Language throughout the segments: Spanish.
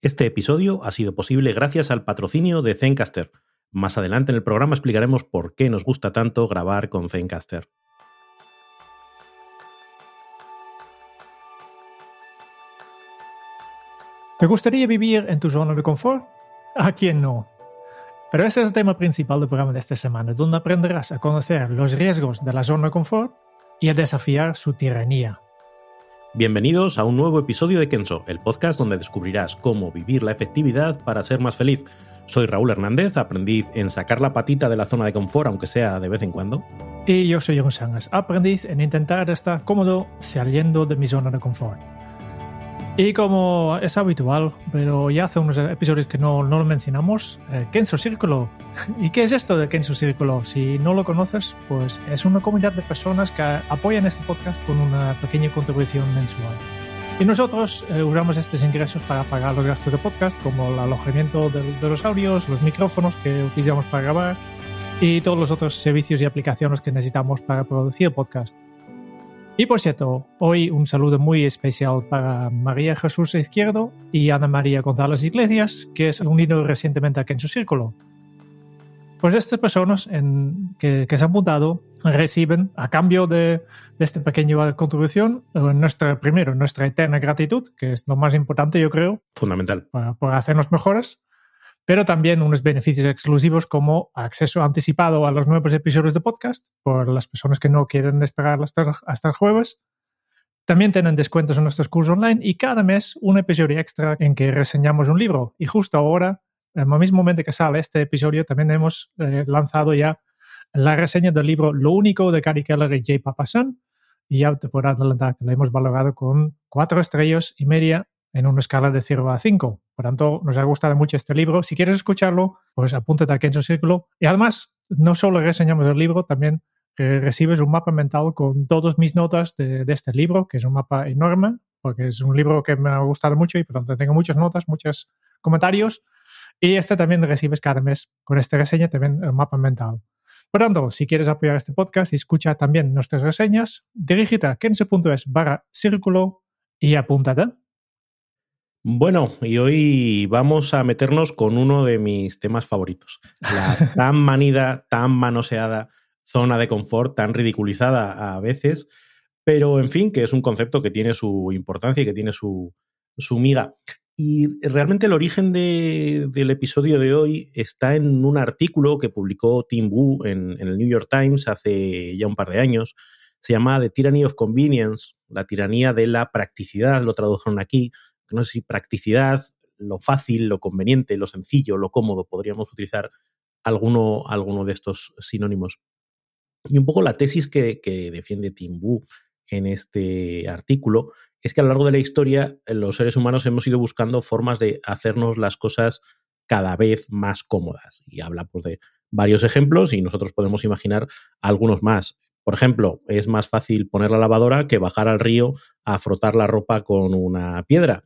Este episodio ha sido posible gracias al patrocinio de Zencaster. Más adelante en el programa explicaremos por qué nos gusta tanto grabar con Zencaster. ¿Te gustaría vivir en tu zona de confort? ¿A quién no? Pero ese es el tema principal del programa de esta semana, donde aprenderás a conocer los riesgos de la zona de confort y a desafiar su tiranía. Bienvenidos a un nuevo episodio de Kenso, el podcast donde descubrirás cómo vivir la efectividad para ser más feliz. Soy Raúl Hernández, aprendiz en sacar la patita de la zona de confort, aunque sea de vez en cuando. Y yo soy Jon Sangas, aprendiz en intentar estar cómodo saliendo de mi zona de confort. Y como es habitual, pero ya hace unos episodios que no, no lo mencionamos, eh, Kenso Círculo. ¿Y qué es esto de Kenso Círculo? Si no lo conoces, pues es una comunidad de personas que apoyan este podcast con una pequeña contribución mensual. Y nosotros eh, usamos estos ingresos para pagar los gastos de podcast, como el alojamiento de, de los audios, los micrófonos que utilizamos para grabar y todos los otros servicios y aplicaciones que necesitamos para producir podcast. Y por cierto, hoy un saludo muy especial para María Jesús Izquierdo y Ana María González Iglesias, que se han unido recientemente aquí en su círculo. Pues estas personas en, que, que, se han apuntado reciben, a cambio de, de esta pequeña contribución, eh, nuestra, primero, nuestra eterna gratitud, que es lo más importante, yo creo. Fundamental. Para, para hacernos mejores pero también unos beneficios exclusivos como acceso anticipado a los nuevos episodios de podcast por las personas que no quieren esperar hasta, el jueves. También tienen descuentos en nuestros cursos online y cada mes un episodio extra en que reseñamos un libro. Y justo ahora, en el mismo momento que sale este episodio, también hemos eh, lanzado ya la reseña del libro Lo único de Gary Keller y Jay Papasan. Y ya te puedo adelantar que lo hemos valorado con cuatro estrellas y media en una escala de 0 a 5. Por tanto, nos ha gustado mucho este libro. Si quieres escucharlo, pues apúntate aquí en círculo. Y además, no solo reseñamos el libro, también eh, recibes un mapa mental con todas mis notas de, de, este libro, que es un mapa enorme, porque es un libro que me ha gustado mucho y por tanto tengo muchas notas, muchos comentarios. Y este también recibes cada mes con esta reseña también el mapa mental. Por tanto, si quieres apoyar este podcast y escucha también nuestras reseñas, dirígete a kense.es barra círculo y apúntate. Bueno, y hoy vamos a meternos con uno de mis temas favoritos. La tan manida, tan manoseada zona de confort, tan ridiculizada a veces, pero en fin, que es un concepto que tiene su importancia y que tiene su, su miga. Y realmente el origen de, del episodio de hoy está en un artículo que publicó Tim Wu en, en, el New York Times hace ya un par de años. Se llama The Tyranny of Convenience, la tiranía de la practicidad, lo tradujeron aquí no sé si practicidad, lo fácil, lo conveniente, lo sencillo, lo cómodo, podríamos utilizar alguno, alguno de estos sinónimos. Y un poco la tesis que, defiende Tim Wu en este artículo es que a lo largo de la historia los seres humanos hemos ido buscando formas de hacernos las cosas cada vez más cómodas. Y habla pues, de varios ejemplos y nosotros podemos imaginar algunos más. Por ejemplo, es más fácil poner la lavadora que bajar al río a frotar la ropa con una piedra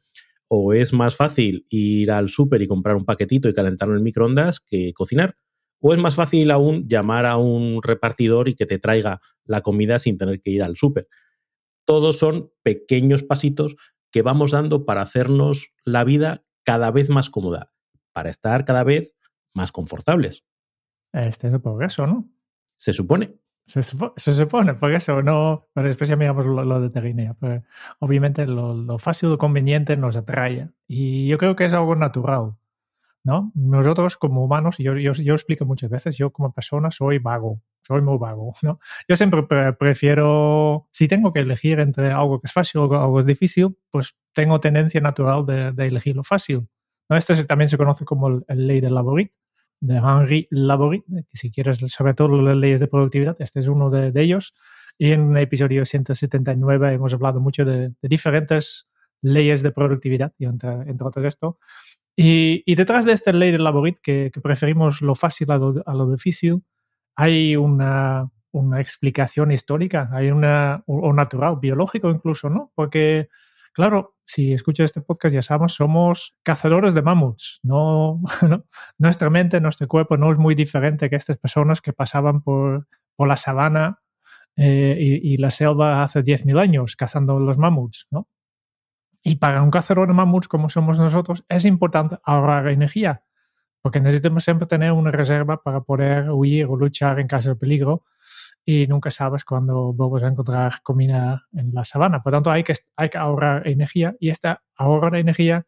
o es más fácil ir al súper y comprar un paquetito y calentarlo en el microondas que cocinar. O es más fácil aún llamar a un repartidor y que te traiga la comida sin tener que ir al súper. Todos son pequeños pasitos que vamos dando para hacernos la vida cada vez más cómoda, para estar cada vez más confortables. Este es el progreso, ¿no? Se supone. Se, se, supone, porque eso no. Pero después ya miramos lo, lo de Terinea. Pero obviamente lo, lo, fácil, lo conveniente nos atrae. Y yo creo que es algo natural. ¿no? Nosotros como humanos, yo, yo, yo explico muchas veces, yo como persona soy vago, soy muy vago. ¿no? Yo siempre pre prefiero, si tengo que elegir entre algo que es fácil o algo que es difícil, pues tengo tendencia natural de, de elegir lo fácil. ¿no? Esto también se conoce como el ley del laborit de Henry Laborit, que si quieres sobre todo las leyes de productividad, este es uno de, de ellos. Y en el episodio 179 hemos hablado mucho de, de diferentes leyes de productividad, y entre, entre otras esto. Y, y, detrás de esta ley de Laborit, que, que preferimos lo fácil a lo, a lo difícil, hay una, una, explicación histórica, hay una, o natural, biológico incluso, ¿no? Porque Claro, si escuchas este podcast ya sabemos, somos cazadores de mamuts. No, no, nuestra mente, nuestro cuerpo no es muy diferente que estas personas que pasaban por, por la sabana eh, y, y, la selva hace 10.000 años cazando los mamuts, ¿no? Y para un cazador de mamuts como somos nosotros, es importante ahorrar energía, porque necesitamos siempre tener una reserva para poder huir o luchar en caso de peligro y nunca sabes cuándo vamos a encontrar comida en la sabana. Por tanto, hay que, hay que ahorrar energía y este ahorro de energía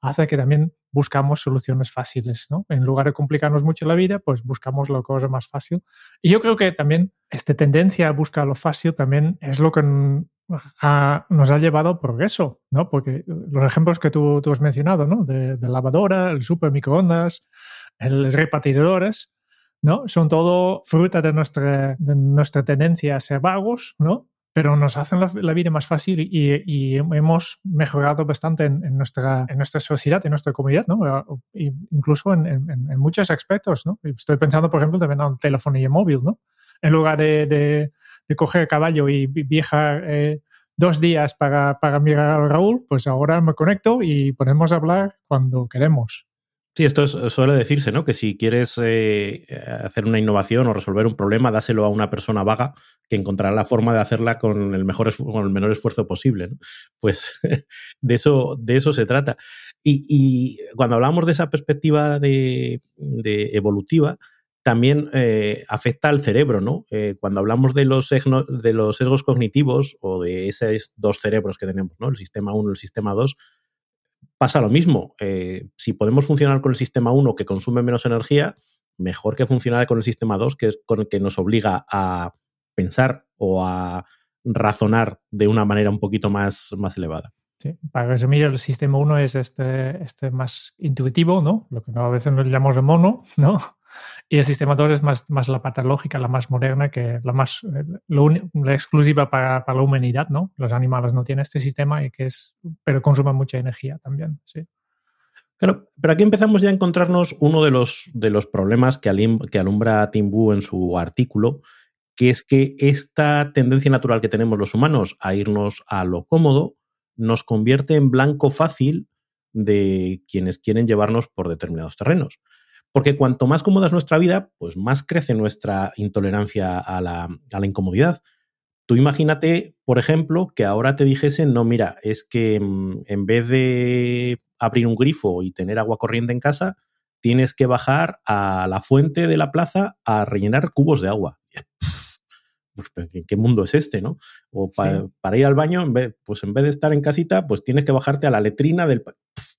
hace que también buscamos soluciones fáciles, ¿no? En lugar de complicarnos mucho la vida, pues buscamos la cosa más fácil. Y yo creo que también esta tendencia a buscar lo fácil también es lo que nos ha llevado al progreso, ¿no? Porque los ejemplos que tú, tú has mencionado, ¿no? De, lavadora, el super microondas, los repartidores, ¿no? Son todo fruta de nuestra, de nuestra tendencia a ser vagos, ¿no? pero nos hacen la, vida más fácil y, hemos mejorado bastante en, nuestra, en nuestra sociedad, en nuestra comunidad, ¿no? incluso en, muchos aspectos. ¿no? Estoy pensando, por ejemplo, también en telefonía móvil. ¿no? En lugar de, de, coger caballo y viajar eh, dos días para, para mirar a Raúl, pues ahora me conecto y podemos hablar cuando queremos. Sí, esto suele decirse, ¿no? Que si quieres eh, hacer una innovación o resolver un problema, dáselo a una persona vaga que encontrará la forma de hacerla con el, mejor con el menor esfuerzo posible. ¿no? Pues de eso, de eso se trata. Y, cuando hablamos de esa perspectiva de, evolutiva, también eh, afecta al cerebro, ¿no? Eh, cuando hablamos de los, de los sesgos cognitivos o de esos dos cerebros que tenemos, ¿no? El sistema 1 y el sistema 2, pasa lo mismo. Eh, si podemos funcionar con el sistema 1 que consume menos energía, mejor que funcionar con el sistema 2, que es con el que nos obliga a pensar o a razonar de una manera un poquito más, más elevada. Sí, para resumir, el sistema 1 es este, este más intuitivo, ¿no? Lo que a veces nos llamamos de mono, ¿no? Y el sistema 2 es más, más la pata lógica, la más moderna, que la más eh, la exclusiva para, para, la humanidad, ¿no? Los animales no tienen este sistema y que es, pero consumen mucha energía también, sí. Claro, pero aquí empezamos ya a encontrarnos uno de los, de los problemas que, que alumbra Timbu en su artículo, que es que esta tendencia natural que tenemos los humanos a irnos a lo cómodo nos convierte en blanco fácil de quienes quieren llevarnos por determinados terrenos. Porque cuanto más cómoda es nuestra vida, pues más crece nuestra intolerancia a la, incomodidad. Tú imagínate, por ejemplo, que ahora te dijesen, no, mira, es que mm, en vez de abrir un grifo y tener agua corriente en casa, tienes que bajar a la fuente de la plaza a rellenar cubos de agua. Pues, ¿Qué mundo es este, no? O para ir al baño, en vez, pues en vez de estar en casita, pues tienes que bajarte a la letrina del...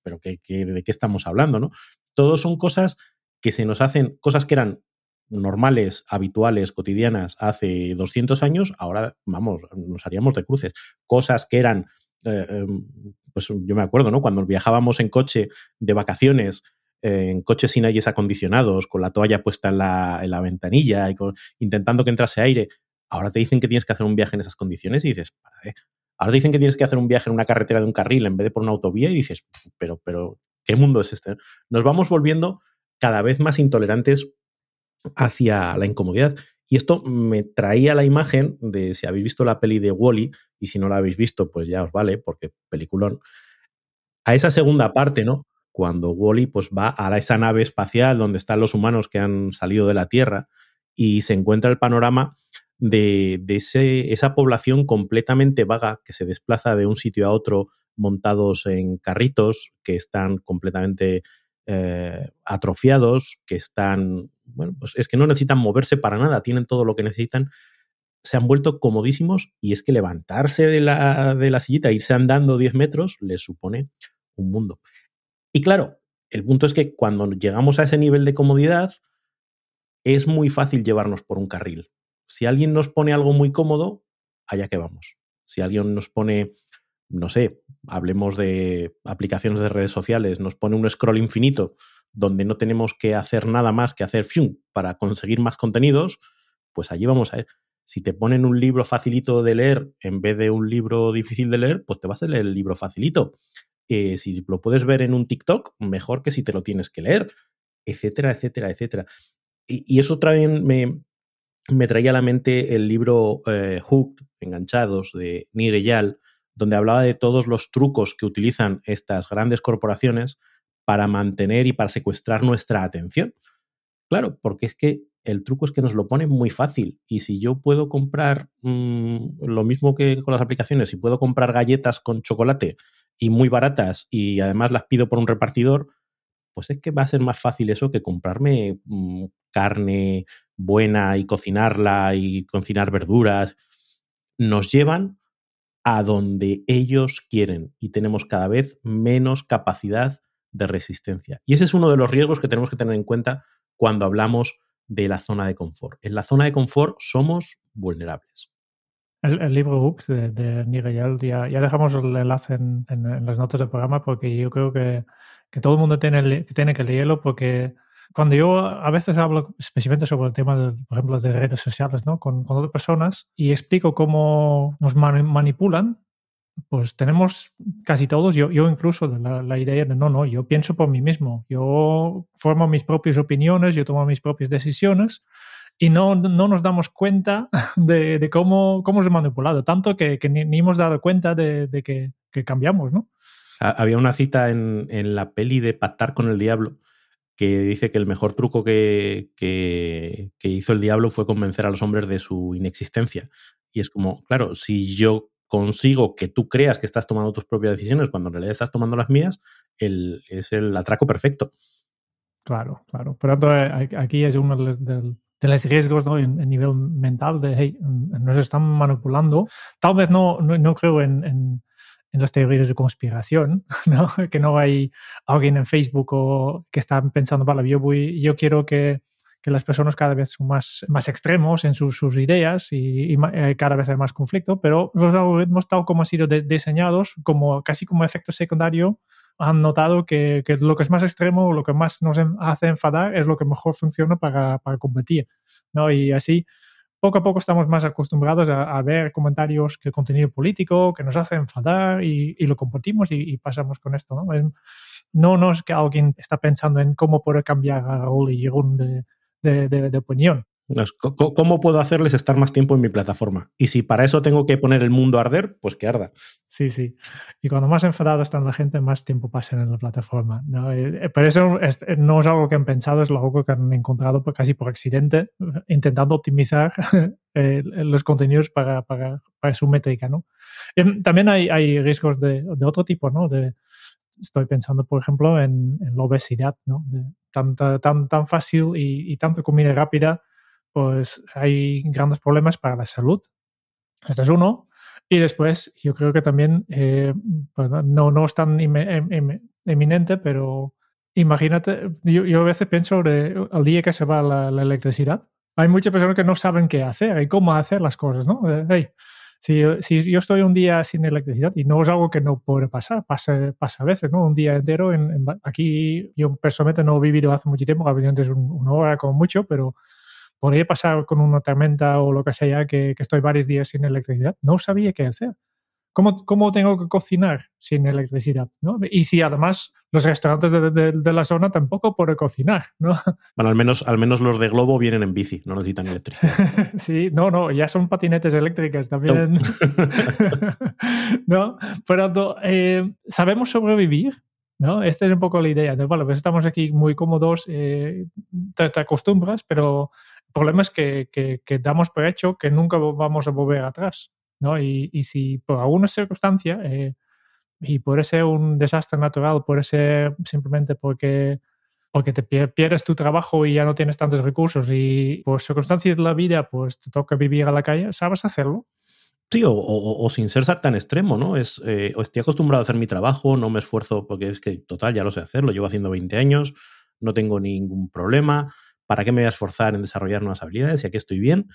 Pero ¿de qué estamos hablando, no? Todos son cosas que se nos hacen cosas que eran normales, habituales, cotidianas hace 200 años, ahora, vamos, nos haríamos de cruces. Cosas que eran, eh, em, pues yo me acuerdo, ¿no? Cuando viajábamos en coche de vacaciones, eh, en coches sin aires acondicionados, con la toalla puesta en la, en la ventanilla y intentando que entrase aire, ahora te dicen que tienes que hacer un viaje en esas condiciones y dices, ahora te dicen que tienes que hacer un viaje en una carretera de un carril en vez de por una autovía y dices, pero, pero, ¿qué mundo es este? Nos vamos volviendo cada vez más intolerantes hacia la incomodidad. Y esto me traía la imagen de si habéis visto la peli de Wally, y si no la habéis visto, pues ya os vale, porque peliculón. A esa segunda parte, ¿no? Cuando Wally pues, va a esa nave espacial donde están los humanos que han salido de la Tierra y se encuentra el panorama de, ese, esa población completamente vaga que se desplaza de un sitio a otro montados en carritos que están completamente eh, atrofiados, que están, bueno, pues es que no necesitan moverse para nada, tienen todo lo que necesitan, se han vuelto comodísimos y es que levantarse de la, de la sillita, irse andando 10 metros, les supone un mundo. Y claro, el punto es que cuando llegamos a ese nivel de comodidad, es muy fácil llevarnos por un carril. Si alguien nos pone algo muy cómodo, allá que vamos. Si alguien nos pone no sé, hablemos de aplicaciones de redes sociales, nos pone un scroll infinito donde no tenemos que hacer nada más que hacer fium para conseguir más contenidos, pues allí vamos a ir. Si te ponen un libro facilito de leer en vez de un libro difícil de leer, pues te vas a leer el libro facilito. Eh, si lo puedes ver en un TikTok, mejor que si te lo tienes que leer, etcétera, etcétera, etcétera. Y, eso también me, me, traía a la mente el libro eh, Hooked, Enganchados, de Nir Eyal, donde hablaba de todos los trucos que utilizan estas grandes corporaciones para mantener y para secuestrar nuestra atención. Claro, porque es que el truco es que nos lo pone muy fácil. Y si yo puedo comprar mm, lo mismo que con las aplicaciones, si puedo comprar galletas con chocolate y muy baratas y además las pido por un repartidor, pues es que va a ser más fácil eso que comprarme mm, carne buena y cocinarla y cocinar verduras. Nos llevan a donde ellos quieren y tenemos cada vez menos capacidad de resistencia. Y ese es uno de los riesgos que tenemos que tener en cuenta cuando hablamos de la zona de confort. En la zona de confort somos vulnerables. El, libro Ups de, de ya, ya, dejamos el enlace en, las notas del programa porque yo creo que, que todo el mundo tiene, tiene que leerlo porque cuando yo a veces hablo especialmente sobre el tema, de, por ejemplo, de redes sociales, ¿no? Con, con otras personas y explico cómo nos manipulan, pues tenemos casi todos, yo, yo incluso la, la, idea de no, no, yo pienso por mí mismo, yo formo mis propias opiniones, yo tomo mis propias decisiones y no, no nos damos cuenta de, de cómo, cómo es manipulado, tanto que, que ni, ni, hemos dado cuenta de, de que, que, cambiamos, ¿no? Había una cita en, en, la peli de Pactar con el Diablo que dice que el mejor truco que, que, hizo el diablo fue convencer a los hombres de su inexistencia. Y es como, claro, si yo consigo que tú creas que estás tomando tus propias decisiones cuando en realidad estás tomando las mías, el, es el atraco perfecto. Claro, claro. Tanto, eh, aquí es uno de, de los riesgos ¿no? en, nivel mental de, hey, nos están manipulando. Tal vez no, no, creo en, en, en, las teorías de conspiración, ¿no? que no hay alguien en Facebook o que está pensando, vale, yo, voy, yo quiero que, que las personas cada vez son más, más extremos en sus, sus ideas y, y, eh, cada vez hay más conflicto, pero los algoritmos tal como han sido de, diseñados, como casi como efecto secundario, han notado que, que, lo que es más extremo, lo que más nos hace enfadar, es lo que mejor funciona para, para competir. ¿no? Y así, poco a poco estamos más acostumbrados a, ver comentarios que contenido político, que nos hace enfadar y, lo compartimos y, pasamos con esto. ¿no? es que alguien está pensando en cómo poder cambiar a Raúl y de, de opinión. ¿Cómo puedo hacerles estar más tiempo en mi plataforma? Y si para eso tengo que poner el mundo a arder, pues que arda. Sí, sí. Y cuando más enfadada está la gente, más tiempo pasan en la plataforma. ¿no? Eh, eh, pero eso es, no es algo que han pensado, es algo que han encontrado casi por accidente, intentando optimizar los contenidos para, para, para, su métrica. ¿no? También hay, hay riesgos de, de, otro tipo, ¿no? De, estoy pensando, por ejemplo, en, en la obesidad, ¿no? De tanta, tan, tan fácil y, y tanta comida rápida pues hay grandes problemas para la salud. Este es uno. Y después, yo creo que también, eh, pues no, no es tan em, em, eminente, pero imagínate, yo, yo, a veces pienso sobre el día que se va la, la, electricidad. Hay muchas personas que no saben qué hacer y cómo hacer las cosas, ¿no? Hey, si, si, yo estoy un día sin electricidad, y no es algo que no puede pasar, pasa, pasa a veces, ¿no? Un día entero, en, en, aquí yo personalmente no he vivido hace mucho tiempo, obviamente es un, una hora como mucho, pero podría pasar con una tormenta o lo que sea que, que estoy varios días sin electricidad. No sabía qué hacer. ¿Cómo, ¿Cómo, tengo que cocinar sin electricidad? ¿no? Y si además los restaurantes de, de, de, la zona tampoco pueden cocinar. ¿no? Bueno, al menos, al menos los de Globo vienen en bici, no necesitan electricidad. sí, no, no, ya son patinetes eléctricas también. ¿No? Pero eh, ¿sabemos sobrevivir? ¿no? Esta es un poco la idea. De, bueno, pues estamos aquí muy cómodos, eh, te, te, acostumbras, pero problema es que, que, que, damos por hecho que nunca vamos a volver atrás, ¿no? Y, y si por alguna circunstancia, eh, y puede ser un desastre natural, puede ser simplemente porque, porque te pierdes tu trabajo y ya no tienes tantos recursos y por circunstancias de la vida, pues te toca vivir a la calle, ¿sabes hacerlo? Sí, o, o, o, sin ser tan extremo, ¿no? Es, eh, estoy acostumbrado a hacer mi trabajo, no me esfuerzo porque es que, total, ya lo sé hacer, lo llevo haciendo 20 años, no tengo ningún problema, ¿para qué me voy a esforzar en desarrollar nuevas habilidades? Y aquí estoy bien.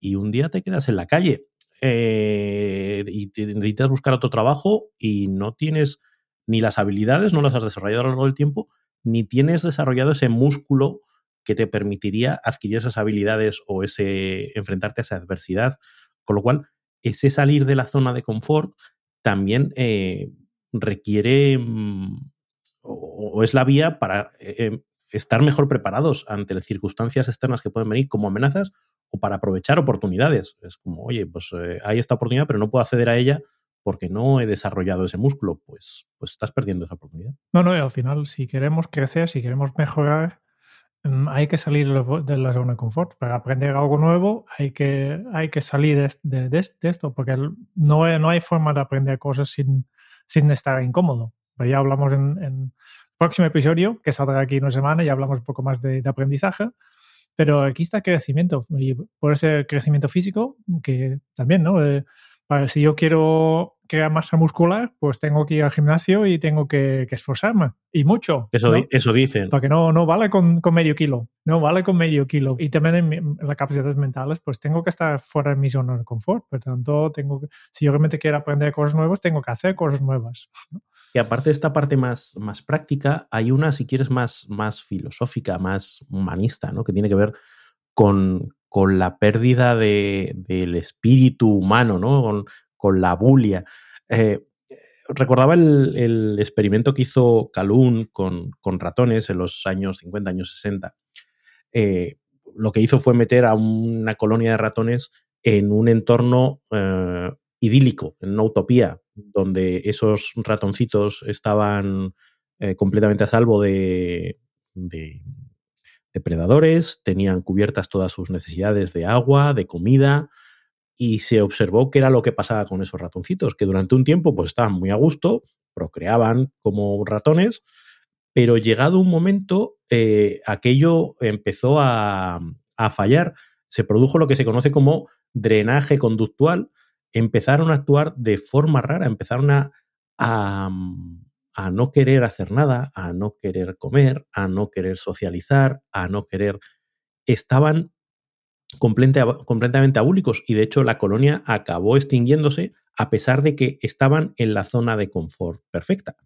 Y un día te quedas en la calle eh, y necesitas buscar otro trabajo y no tienes ni las habilidades, no las has desarrollado a lo largo del tiempo, ni tienes desarrollado ese músculo que te permitiría adquirir esas habilidades o ese enfrentarte a esa adversidad. Con lo cual, ese salir de la zona de confort también eh, requiere mm, o, es la vía para eh, estar mejor preparados ante las circunstancias externas que pueden venir como amenazas o para aprovechar oportunidades. Es como, oye, pues eh, hay esta oportunidad, pero no puedo acceder a ella porque no he desarrollado ese músculo, pues, pues estás perdiendo esa oportunidad. No, no, y al final, si queremos crecer, si queremos mejorar, um, hay que salir de la zona de confort. Para aprender algo nuevo hay que, hay que salir de, de, de, esto, porque no no hay forma de aprender cosas sin, sin estar incómodo. Pero ya hablamos en, próximo episodio, que saldrá aquí en una semana, y hablamos un poco más de, aprendizaje. Pero aquí está el crecimiento, y por ese crecimiento físico, que también, ¿no? Eh, para, si yo quiero crear masa muscular, pues tengo que ir al gimnasio y tengo que, esforzarme. Y mucho. Eso, eso dicen. Porque no, no vale con, medio kilo. No vale con medio kilo. Y también en, las capacidades mentales, pues tengo que estar fuera de mi zona de confort. Por tanto, tengo si yo realmente quiero aprender cosas nuevas, tengo que hacer cosas nuevas. Y aparte de esta parte más, más práctica, hay una, si quieres, más, más filosófica, más humanista, ¿no? Que tiene que ver con, con la pérdida de, del espíritu humano, ¿no? Con, con la bulia. Eh, recordaba el, experimento que hizo Calhoun con, ratones en los años 50, años 60. Eh, lo que hizo fue meter a una colonia de ratones en un entorno eh, idílico, en una utopía, donde esos ratoncitos estaban completamente a salvo de, depredadores, tenían cubiertas todas sus necesidades de agua, de comida, y se observó qué era lo que pasaba con esos ratoncitos, que durante un tiempo pues estaban muy a gusto, procreaban como ratones, pero llegado un momento eh, aquello empezó a, fallar, se produjo lo que se conoce como drenaje conductual, empezaron a actuar de forma rara, empezaron a, a no querer hacer nada, a no querer comer, a no querer socializar, a no querer... Estaban completamente abúlicos y de hecho la colonia acabó extinguiéndose a pesar de que estaban en la zona de confort perfecta.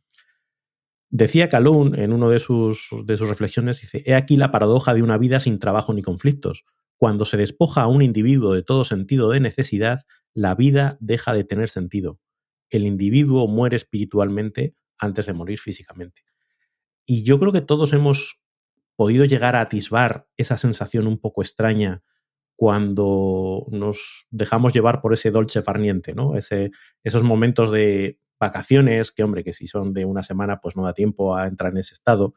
Decía Calhoun en una de sus, de sus reflexiones, dice, he aquí la paradoja de una vida sin trabajo ni conflictos. Cuando se despoja a un individuo de todo sentido de necesidad, la vida deja de tener sentido. El individuo muere espiritualmente antes de morir físicamente. Y yo creo que todos hemos podido llegar a atisbar esa sensación un poco extraña cuando nos dejamos llevar por ese dolce farniente, ¿no? Esos momentos de vacaciones, que hombre, que si son de una semana, pues no da tiempo a entrar en ese estado.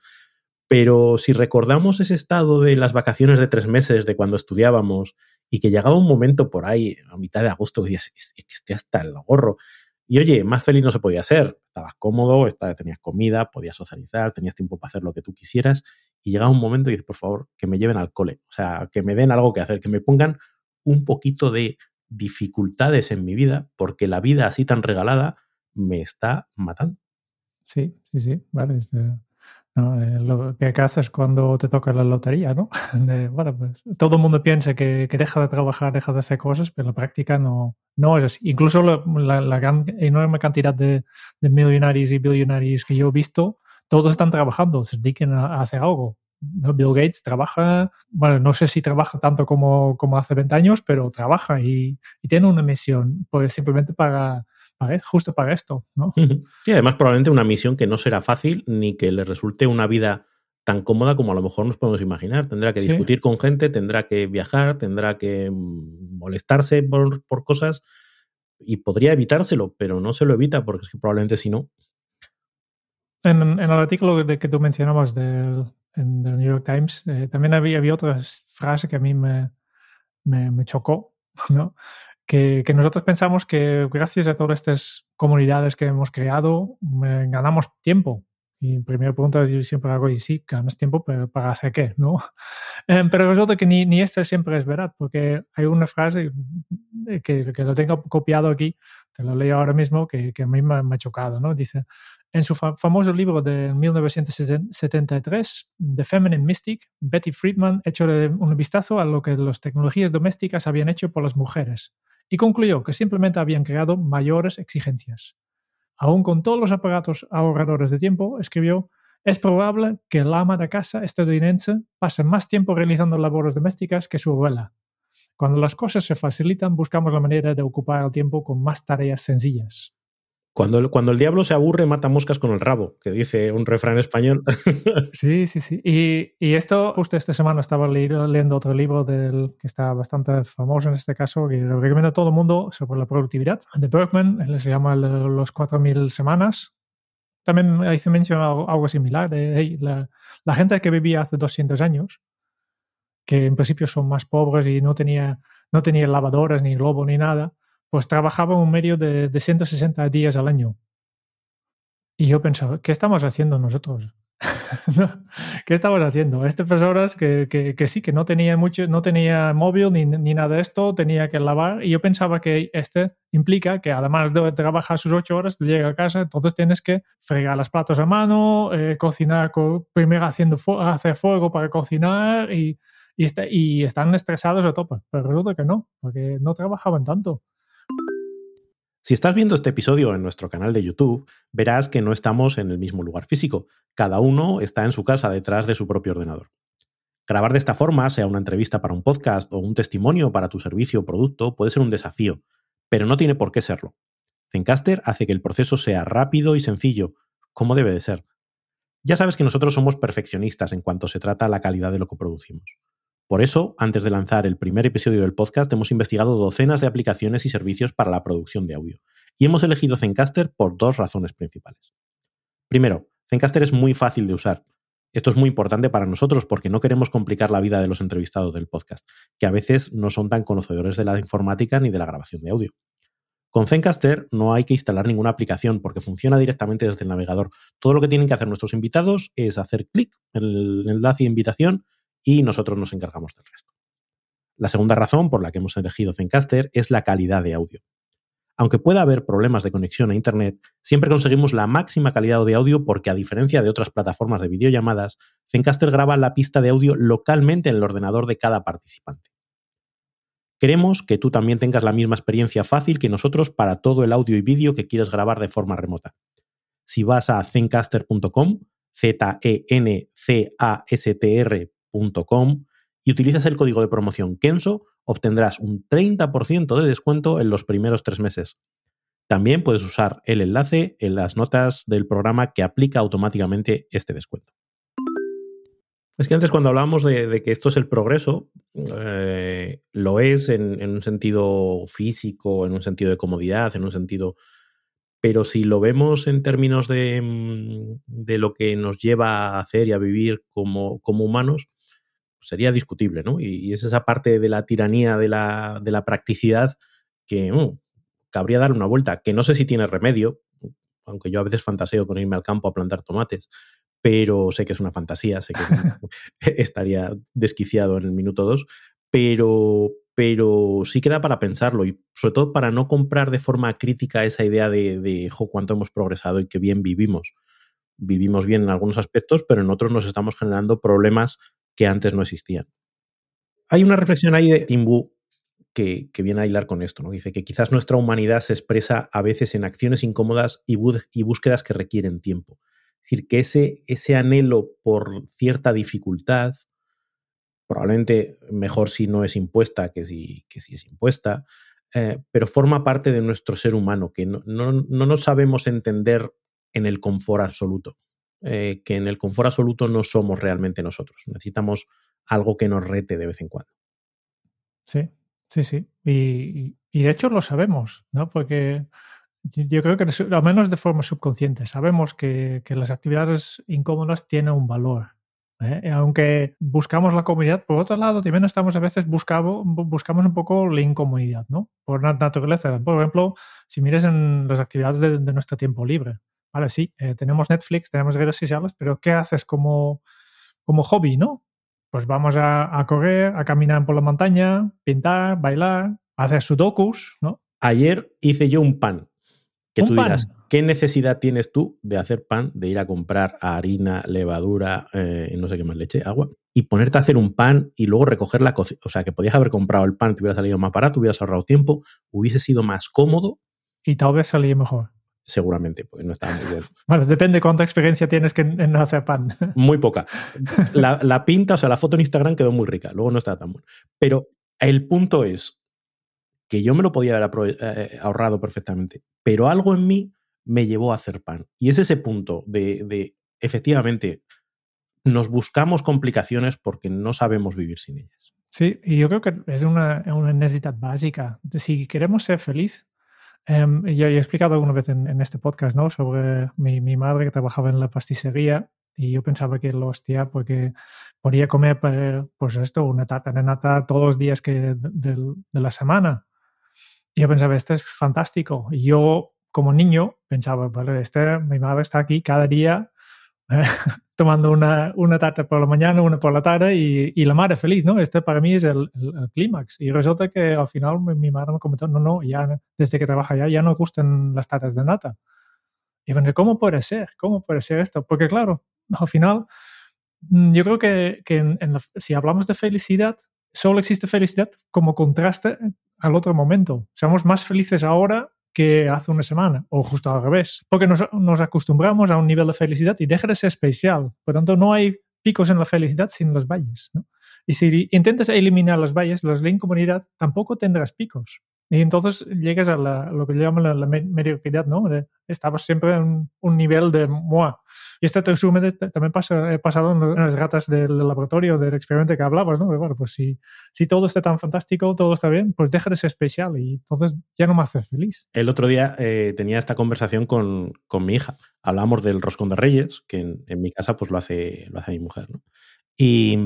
Pero si recordamos ese estado de las vacaciones de tres meses, de cuando estudiábamos, y que llegaba un momento por ahí, a mitad de agosto, que decías, estoy hasta el gorro, y oye, más feliz no se podía ser. Estabas cómodo, tenías comida, podías socializar, tenías tiempo para hacer lo que tú quisieras. Y llegaba un momento y dices, por favor, que me lleven al cole. O sea, que me den algo que hacer, que me pongan un poquito de dificultades en mi vida, porque la vida así tan regalada me está matando. Sí, sí, sí. Vale. Este, eh, lo que haces cuando te toca la lotería, ¿no? pues todo el mundo piensa que, que, deja de trabajar, deja de hacer cosas, pero en la práctica no, no es así. Incluso la, la, gran, enorme cantidad de, de, millonarios y billonarios que yo he visto, todos están trabajando, se dedican a, hacer algo. Bill Gates trabaja, bueno, no sé si trabaja tanto como, como hace 20 años, pero trabaja y tiene una misión, pues simplemente para justo para esto, ¿no? Sí, además probablemente una misión que no será fácil ni que le resulte una vida tan cómoda como a lo mejor nos podemos imaginar. Tendrá que discutir con gente, tendrá que viajar, tendrá que mm, molestarse por, cosas y podría evitárselo, pero no se lo evita porque es que probablemente si no. En, el artículo de que tú mencionabas del, en el New York Times, eh, también había, había, otra frase que a mí me, me, me chocó, ¿no? Que, nosotros pensamos que gracias a todas estas comunidades que hemos creado ganamos tiempo. Y primera pregunta yo siempre hago, y sí, ganas tiempo, pero ¿para hacer qué? ¿no? Em, pero resulta que ni, ni esta siempre es verdad, porque hay una frase que, que lo tengo copiado aquí, te lo leo ahora mismo, que, que a mí me, ha chocado. ¿no? Dice, en su famoso libro de 1973, The Feminine Mystic, Betty Friedman echó un vistazo a lo que las tecnologías domésticas habían hecho por las mujeres y concluyó que simplemente habían creado mayores exigencias. Aún con todos los aparatos ahorradores de tiempo, escribió, es probable que el ama de casa estadounidense pase más tiempo realizando labores domésticas que su abuela. Cuando las cosas se facilitan, buscamos la manera de ocupar el tiempo con más tareas sencillas. Cuando el, cuando el diablo se aburre, mata moscas con el rabo, que dice un refrán español. Sí, sí, sí. Y, y esto, justo esta semana estaba leyendo otro libro del, que está bastante famoso en este caso, que recomiendo a todo el mundo sobre la productividad, de Berkman, él se llama Los 4.000 semanas. También ahí se menciona algo, similar, de la, la, gente que vivía hace 200 años, que en principio son más pobres y no tenía, no tenía lavadoras, ni globo, ni nada, pues trabajaba un medio de, de 160 días al año. Y yo pensaba, ¿qué estamos haciendo nosotros? ¿Qué estamos haciendo? Estas personas que, que, que, sí, que no tenía mucho, no tenía móvil ni, ni, nada de esto, tenía que lavar. Y yo pensaba que este implica que además de trabajar sus ocho horas, llega a casa, entonces tienes que fregar los platos a mano, eh, cocinar, primero haciendo hacer fuego para cocinar y, y, está, y están estresados a tope. Pero resulta que no, porque no trabajaban tanto. Si estás viendo este episodio en nuestro canal de YouTube, verás que no estamos en el mismo lugar físico. Cada uno está en su casa detrás de su propio ordenador. Grabar de esta forma, sea una entrevista para un podcast o un testimonio para tu servicio o producto, puede ser un desafío, pero no tiene por qué serlo. Zencaster hace que el proceso sea rápido y sencillo, como debe de ser. Ya sabes que nosotros somos perfeccionistas en cuanto se trata a la calidad de lo que producimos. Por eso, antes de lanzar el primer episodio del podcast, hemos investigado docenas de aplicaciones y servicios para la producción de audio. Y hemos elegido Zencaster por dos razones principales. Primero, Zencaster es muy fácil de usar. Esto es muy importante para nosotros porque no queremos complicar la vida de los entrevistados del podcast, que a veces no son tan conocedores de la informática ni de la grabación de audio. Con Zencaster no hay que instalar ninguna aplicación porque funciona directamente desde el navegador. Todo lo que tienen que hacer nuestros invitados es hacer clic en el enlace de invitación y nosotros nos encargamos del resto. La segunda razón por la que hemos elegido Zencaster es la calidad de audio. Aunque pueda haber problemas de conexión a Internet, siempre conseguimos la máxima calidad de audio porque, a diferencia de otras plataformas de videollamadas, Zencaster graba la pista de audio localmente en el ordenador de cada participante. Queremos que tú también tengas la misma experiencia fácil que nosotros para todo el audio y vídeo que quieres grabar de forma remota. Si vas a zencaster.com, z e n c a s t -R y utilizas el código de promoción Kenso, obtendrás un 30% de descuento en los primeros tres meses. También puedes usar el enlace en las notas del programa que aplica automáticamente este descuento. Es que antes cuando hablábamos de, que esto es el progreso, eh, lo es en, en, un sentido físico, en un sentido de comodidad, en un sentido... Pero si lo vemos en términos de, mm, de lo que nos lleva a hacer y a vivir como, como humanos, sería discutible, ¿no? Y, es esa parte de la tiranía de la, de la practicidad que mm, cabría dar una vuelta, que no sé si tiene remedio, aunque yo a veces fantaseo con irme al campo a plantar tomates, pero sé que es una fantasía, sé que estaría desquiciado en el minuto dos, pero, pero sí queda para pensarlo y sobre todo para no comprar de forma crítica esa idea de, de cuánto hemos progresado y qué bien vivimos. Vivimos bien en algunos aspectos, pero en otros nos estamos generando problemas que antes no existían. Hay una reflexión ahí de Timbu que, que, viene a hilar con esto, ¿no? Dice que quizás nuestra humanidad se expresa a veces en acciones incómodas y, búsquedas que requieren tiempo. Es decir, que ese, ese anhelo por cierta dificultad, probablemente mejor si no es impuesta que si, que si es impuesta, eh, pero forma parte de nuestro ser humano, que no, no, no nos sabemos entender en el confort absoluto. Eh, que en el confort absoluto no somos realmente nosotros. Necesitamos algo que nos rete de vez en cuando. Sí, sí, sí. Y, y de hecho lo sabemos, ¿no? Porque yo creo que al menos de forma subconsciente sabemos que, que las actividades incómodas tienen un valor. ¿eh? Aunque buscamos la comodidad, por otro lado, también estamos a veces buscando, buscamos un poco la incomodidad, ¿no? Por naturaleza. Por ejemplo, si mires en las actividades de, de nuestro tiempo libre, Vale, sí, eh, tenemos Netflix, tenemos redes sociales, pero ¿qué haces como, como hobby, no? Pues vamos a, a, correr, a caminar por la montaña, pintar, bailar, hacer sudokus, ¿no? Ayer hice yo un pan. Que ¿Un tú pan? dirás, ¿qué necesidad tienes tú de hacer pan, de ir a comprar harina, levadura, eh, no sé qué más leche, agua, y ponerte a hacer un pan y luego recoger la cocina? O sea, que podías haber comprado el pan, te hubiera salido más barato, hubieras ahorrado tiempo, hubiese sido más cómodo. Y tal vez salía mejor seguramente, porque no estaba muy bueno. Bueno, depende cuánta experiencia tienes que en hacer pan. Muy poca. La, la, pinta, o sea, la foto en Instagram quedó muy rica, luego no estaba tan bueno. Pero el punto es que yo me lo podía haber eh, ahorrado perfectamente, pero algo en mí me llevó a hacer pan. Y es ese punto de, de efectivamente, nos buscamos complicaciones porque no sabemos vivir sin ellas. Sí, y yo creo que es una, una necesidad básica. Si queremos ser feliz, Um, yo, he explicado alguna vez en, en este podcast ¿no? sobre mi, mi, madre que trabajaba en la pastissería y yo pensaba que lo hostia porque podía comer pues esto, una tarta de nata todos los días que de, de, de, la semana. Y yo pensaba, esto es fantástico. Y yo como niño pensaba, vale, este, mi madre está aquí cada día tomando una, una tarta por la mañana, una por la tarde y, y la madre feliz, ¿no? Este para mí es el, el, clímax. Y resulta que al final mi, madre me comentó, no, no, ya desde que trabaja ya, ya no gustan las tartas de nata. Y bueno, ¿cómo puede ser? ¿Cómo puede ser esto? Porque claro, al final, mm, yo creo que, que en, en la, si hablamos de felicidad, solo existe felicidad como contraste al otro momento. Seamos más felices ahora que hace una semana, o justo al revés, porque nos, acostumbramos a un nivel de felicidad y deja de ser especial. Por tanto, no hay picos en la felicidad sin los valles. ¿no? Y si intentas eliminar los valles, los la incomodidad, tampoco tendrás picos. Y entonces llegas a la, lo que llaman la, la mediocridad, ¿no? De, estabas siempre en un nivel de moi. Y esto te resume, también pasa, he pasado en, las ratas del laboratorio, del experimento que hablabas, ¿no? bueno, pues si, si todo está tan fantástico, todo está bien, pues deja de ser especial y entonces ya no me hace feliz. El otro día eh, tenía esta conversación con, con, mi hija. Hablamos del roscón de reyes, que en, en mi casa pues lo hace, lo hace mi mujer, ¿no? Y,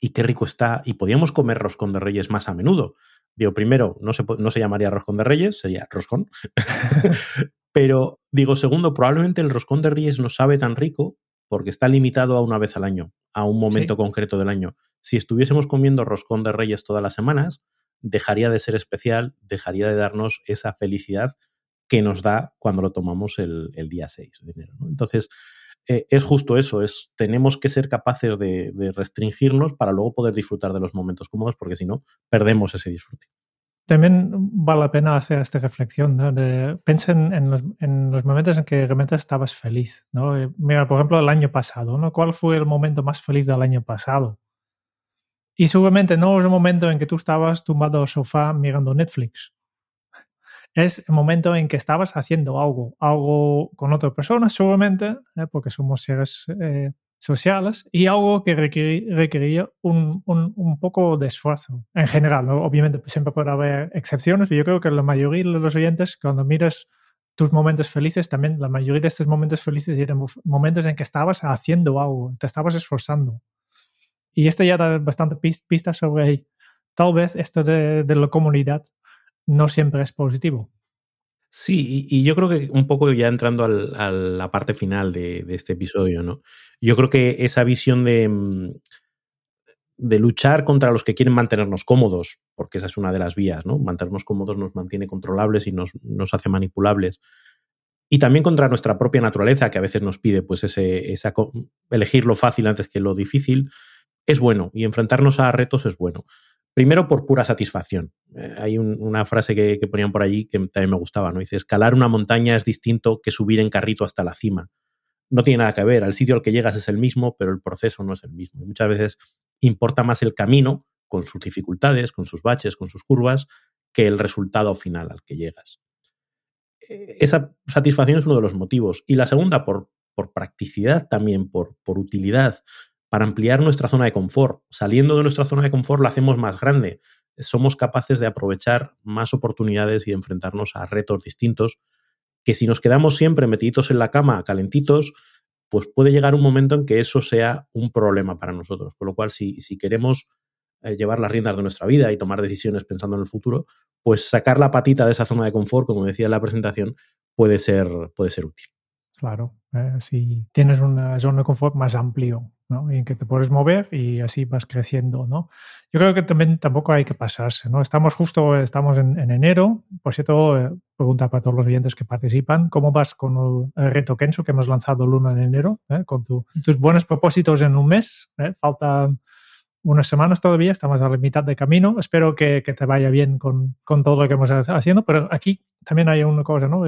y, qué rico está. Y podíamos comer roscón de reyes más a menudo. Digo, primero, no se, no se llamaría roscón de reyes, sería roscón. Pero digo, segundo, probablemente el roscón de reyes no sabe tan rico porque está limitado a una vez al año, a un momento sí. concreto del año. Si estuviésemos comiendo roscón de reyes todas las semanas, dejaría de ser especial, dejaría de darnos esa felicidad que nos da cuando lo tomamos el, el día 6 de enero. ¿no? Entonces, eh, es justo eso, es tenemos que ser capaces de, restringirnos para luego poder disfrutar de los momentos cómodos, porque si no, perdemos ese disfrute. También vale la pena hacer esta reflexión, ¿no? De, piensa en, en, los, en, los, momentos en que realmente estabas feliz, ¿no? Eh, mira, por ejemplo, el año pasado, ¿no? ¿Cuál fue el momento más feliz del año pasado? Y seguramente no es el momento en que tú estabas tumbado al sofá mirando Netflix, es el momento en que estabas haciendo algo, algo con otra persona, seguramente, ¿eh? porque somos seres eh, sociales, y algo que requería, un, poco de esfuerzo. En general, obviamente siempre puede haber excepciones, pero yo creo que la mayoría de los oyentes, cuando miras tus momentos felices, también la mayoría de estos momentos felices eran momentos en que estabas haciendo algo, te estabas esforzando. Y esto ya da bastante pistas sobre tal vez esto de la comunidad no siempre es positivo. Sí, y, yo creo que un poco ya entrando al, a la parte final de, este episodio, ¿no? Yo creo que esa visión de, mm, de luchar contra los que quieren mantenernos cómodos, porque esa es una de las vías, ¿no? Mantenernos cómodos nos mantiene controlables y nos, nos hace manipulables. Y también contra nuestra propia naturaleza, que a veces nos pide pues ese, elegir lo fácil antes que lo difícil, es bueno. Y enfrentarnos a retos es bueno. Primero por pura satisfacción. Eh, hay un, una frase que, ponían por allí que también me gustaba, ¿no? Dice, escalar una montaña es distinto que subir en carrito hasta la cima. No tiene nada que ver, al sitio al que llegas es el mismo, pero el proceso no es el mismo. Y muchas veces importa más el camino, con sus dificultades, con sus baches, con sus curvas, que el resultado final al que llegas. Eh, esa satisfacción es uno de los motivos. Y la segunda, por, por practicidad también, por, por utilidad, para ampliar nuestra zona de confort. Saliendo de nuestra zona de confort la hacemos más grande. Somos capaces de aprovechar más oportunidades y de enfrentarnos a retos distintos que si nos quedamos siempre metiditos en la cama, calentitos, pues puede llegar un momento en que eso sea un problema para nosotros. Con lo cual, si, si queremos eh, llevar las riendas de nuestra vida y tomar decisiones pensando en el futuro, pues sacar la patita de esa zona de confort, como decía en la presentación, puede ser, puede ser útil. Claro, eh, si tienes una zona de confort más amplio, ¿no? En que te puedes mover y así vas creciendo, ¿no? Yo creo que también tampoco hay que pasarse, ¿no? Estamos justo, estamos en, en enero, por cierto, eh, pregunta para todos los oyentes que participan, ¿cómo vas con el, el reto Kenso que hemos lanzado el 1 de enero? ¿eh? Con tu, tus buenos propósitos en un mes, ¿eh? faltan unas semanas todavía, estamos a la mitad de camino, espero que, que te vaya bien con, con, todo lo que hemos haciendo, pero aquí también hay una cosa, ¿no?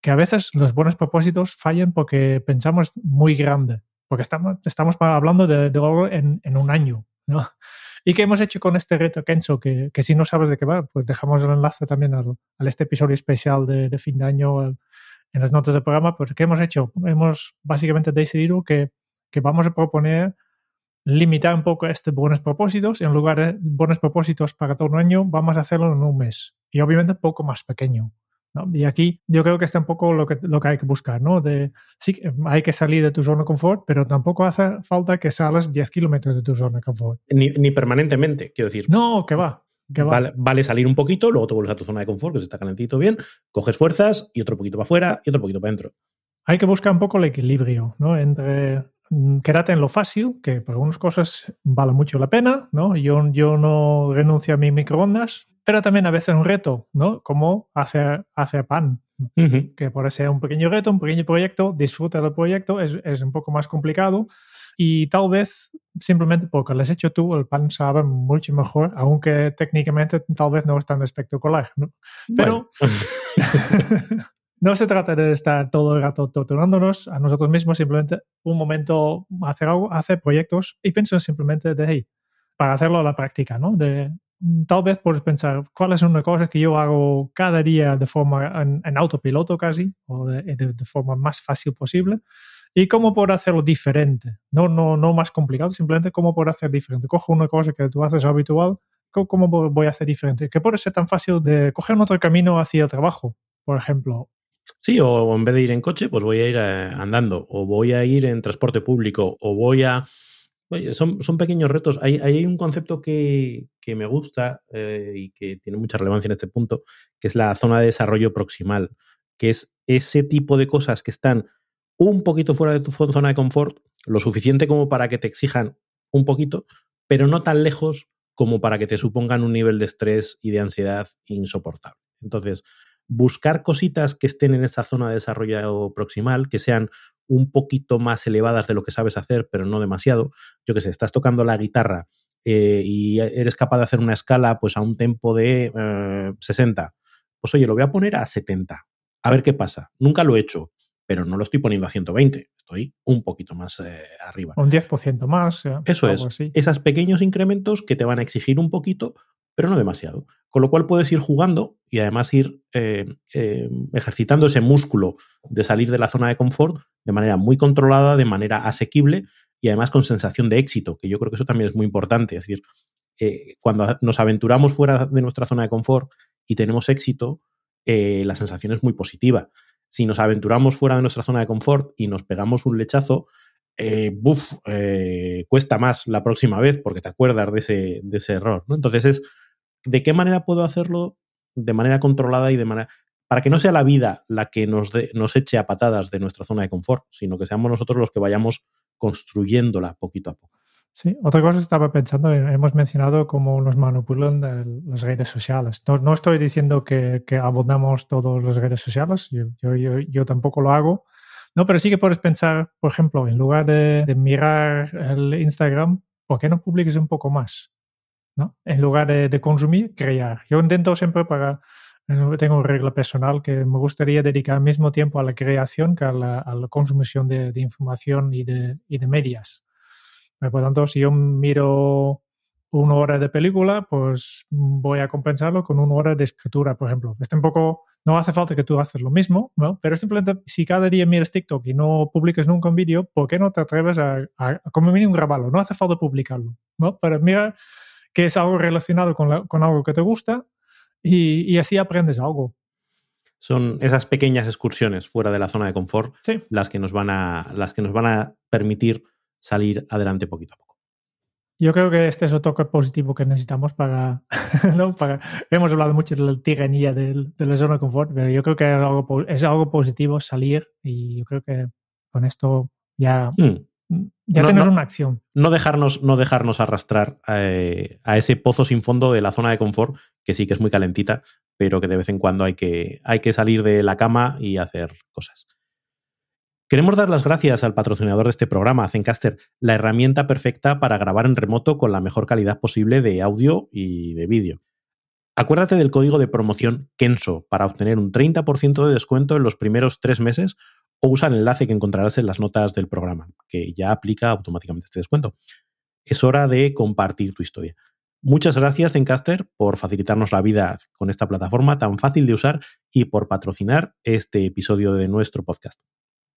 Que a veces los buenos propósitos fallan porque pensamos muy grande, porque estamos, estamos hablando de, de algo en, en, un año, ¿no? ¿Y qué hemos hecho con este reto, Kenzo? Que, que si no sabes de qué va, pues dejamos el enlace también al, este episodio especial de, fin de año en las notas del programa. Pues, ¿qué hemos hecho? Hemos básicamente decidido que, que vamos a proponer limitar un poco estos buenos propósitos. En lugar de buenos propósitos para todo un año, vamos a hacerlo en un mes. Y obviamente un poco más pequeño. ¿No? Y aquí yo creo que está un poco lo que, lo que hay que buscar, ¿no? De, sí, hay que salir de tu zona de confort, pero tampoco hace falta que salas 10 kilómetros de tu zona de confort. Ni, ni, permanentemente, quiero decir. No, que va. vale, vale, salir un poquito, luego te vuelves a tu zona de confort, que se está calentito bien, coges fuerzas y otro poquito para afuera y otro poquito para adentro. Hay que buscar un poco el equilibrio, ¿no? Entre quédate en lo fácil, que para algunas cosas vale mucho la pena, ¿no? Yo, yo no renuncio a mi microondas, pero también a veces un reto, ¿no? Como hacer, hacer pan, que puede ser un pequeño reto, un pequeño proyecto, disfruta del proyecto, es, es, un poco más complicado y tal vez simplemente porque lo has hecho tú, el pan sabe mucho mejor, aunque técnicamente tal vez no es tan espectacular, ¿no? Pero no se trata de estar todo el rato torturándonos a nosotros mismos, simplemente un momento hacer algo, hacer proyectos y pienso simplemente de, hey, para hacerlo a la práctica, ¿no? De, tal vez puedes pensar, ¿cuál es una cosa que yo hago cada día de forma en, autopiloto casi, o de, forma más fácil posible? ¿Y cómo puedo hacerlo diferente? No, no, no más complicado, simplemente cómo puedo hacer diferente. Cojo una cosa que tú haces habitual, ¿cómo voy a hacer diferente? Que puede ser tan fácil de coger otro camino hacia el trabajo, por ejemplo. Sí, o en vez de ir en coche, pues voy a ir eh, andando, o voy a ir en transporte público, o voy a son, son, pequeños retos. Hay, hay un concepto que, que me gusta eh, y que tiene mucha relevancia en este punto, que es la zona de desarrollo proximal, que es ese tipo de cosas que están un poquito fuera de tu zona de confort, lo suficiente como para que te exijan un poquito, pero no tan lejos como para que te supongan un nivel de estrés y de ansiedad insoportable. Entonces, buscar cositas que estén en esa zona de desarrollo proximal, que sean un poquito más elevadas de lo que sabes hacer, pero no demasiado. Yo que sé, estás tocando la guitarra eh, y eres capaz de hacer una escala pues a un tempo de 60. Eh, pues oye, lo voy a poner a 70. A ver qué pasa. Nunca lo he hecho, pero no lo estoy poniendo a 120. Estoy un poquito más eh, arriba. Un 10% más. Eso es. Esos pequeños incrementos que te van a exigir un poquito, pero no demasiado. Con lo cual puedes ir jugando y además ir eh, eh, ejercitando ese músculo de salir de la zona de confort de manera muy controlada, de manera asequible y además con sensación de éxito, que yo creo que eso también es muy importante. Es decir, eh, cuando nos aventuramos fuera de nuestra zona de confort y tenemos éxito, la sensación es muy positiva. Si nos aventuramos fuera de nuestra zona de confort y nos pegamos un lechazo, buf, cuesta más la próxima vez porque te acuerdas de ese, de ese error. ¿no? Entonces es ¿de qué manera puedo hacerlo de manera controlada y de manera para que no sea la vida la que nos, nos eche a patadas de nuestra zona de confort, sino que seamos nosotros los que vayamos construyéndola poquito a poco. Sí, otra cosa que estaba pensando, eh, hemos mencionado cómo nos manipulan las redes sociales. No, estoy diciendo que, que, abundamos todas las redes sociales, yo, yo, yo, tampoco lo hago, no, pero sí que puedes pensar, por ejemplo, en lugar de, mirar el Instagram, ¿por qué no publiques un poco más? En lugar de, consumir, crear. Yo intento siempre para, eh, tengo una regla personal que me gustaría dedicar el mismo tiempo a la creación que a la, consumición de, información y de, y de medias. Por lo tanto, si yo miro una hora de película, pues voy a compensarlo con una hora de escritura, por ejemplo. Este un poco, no hace falta que tú haces lo mismo, ¿no? pero simplemente si cada día miras TikTok y no publicas nunca un vídeo, ¿por qué no te atreves a, a, como mínimo grabarlo? No hace falta publicarlo, ¿no? Pero mira que es algo relacionado con, con algo que te gusta y, y, así aprendes algo. Son esas pequeñas excursiones fuera de la zona de confort las, que nos van a, las que nos van a permitir salir adelante poquito a poco. Yo creo que este es el toque positivo que necesitamos para, ¿no? para hemos hablado mucho de la tiranía de, de, la zona de confort, pero yo creo que es algo, es algo positivo salir y yo creo que con esto ya hmm. Ya no, una acción. No dejarnos, no dejarnos arrastrar eh, a ese pozo sin fondo de la zona de confort, que sí que es muy calentita, pero que de vez en cuando hay que, hay que salir de la cama y hacer cosas. Queremos dar las gracias al patrocinador de este programa, Zencaster, la herramienta perfecta para grabar en remoto con la mejor calidad posible de audio y de vídeo. Acuérdate del código de promoción KENSO para obtener un 30% de descuento en los primeros tres meses o usa el enlace que encontrarás en las notas del programa, que ya aplica automáticamente este descuento. Es hora de compartir tu historia. Muchas gracias, Zencaster, por facilitarnos la vida con esta plataforma tan fácil de usar y por patrocinar este episodio de nuestro podcast.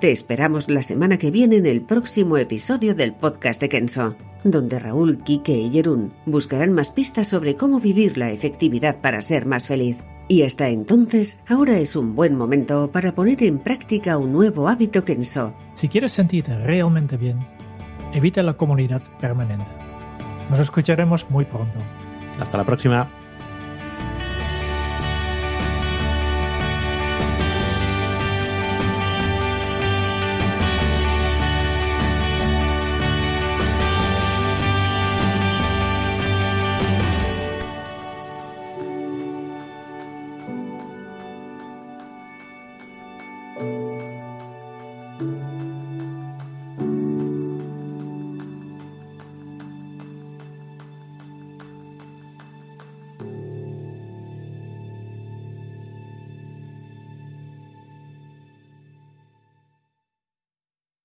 Te esperamos la semana que viene en el próximo episodio del podcast de Kenso, donde Raúl, Quique y Jerún buscarán más pistas sobre cómo vivir la efectividad para ser más feliz. Y hasta entonces, ahora es un buen momento para poner en práctica un nuevo hábito Kenso. Si quieres sentirte realmente bien, evita la comunidad permanente. Nos escucharemos muy pronto. Hasta la próxima.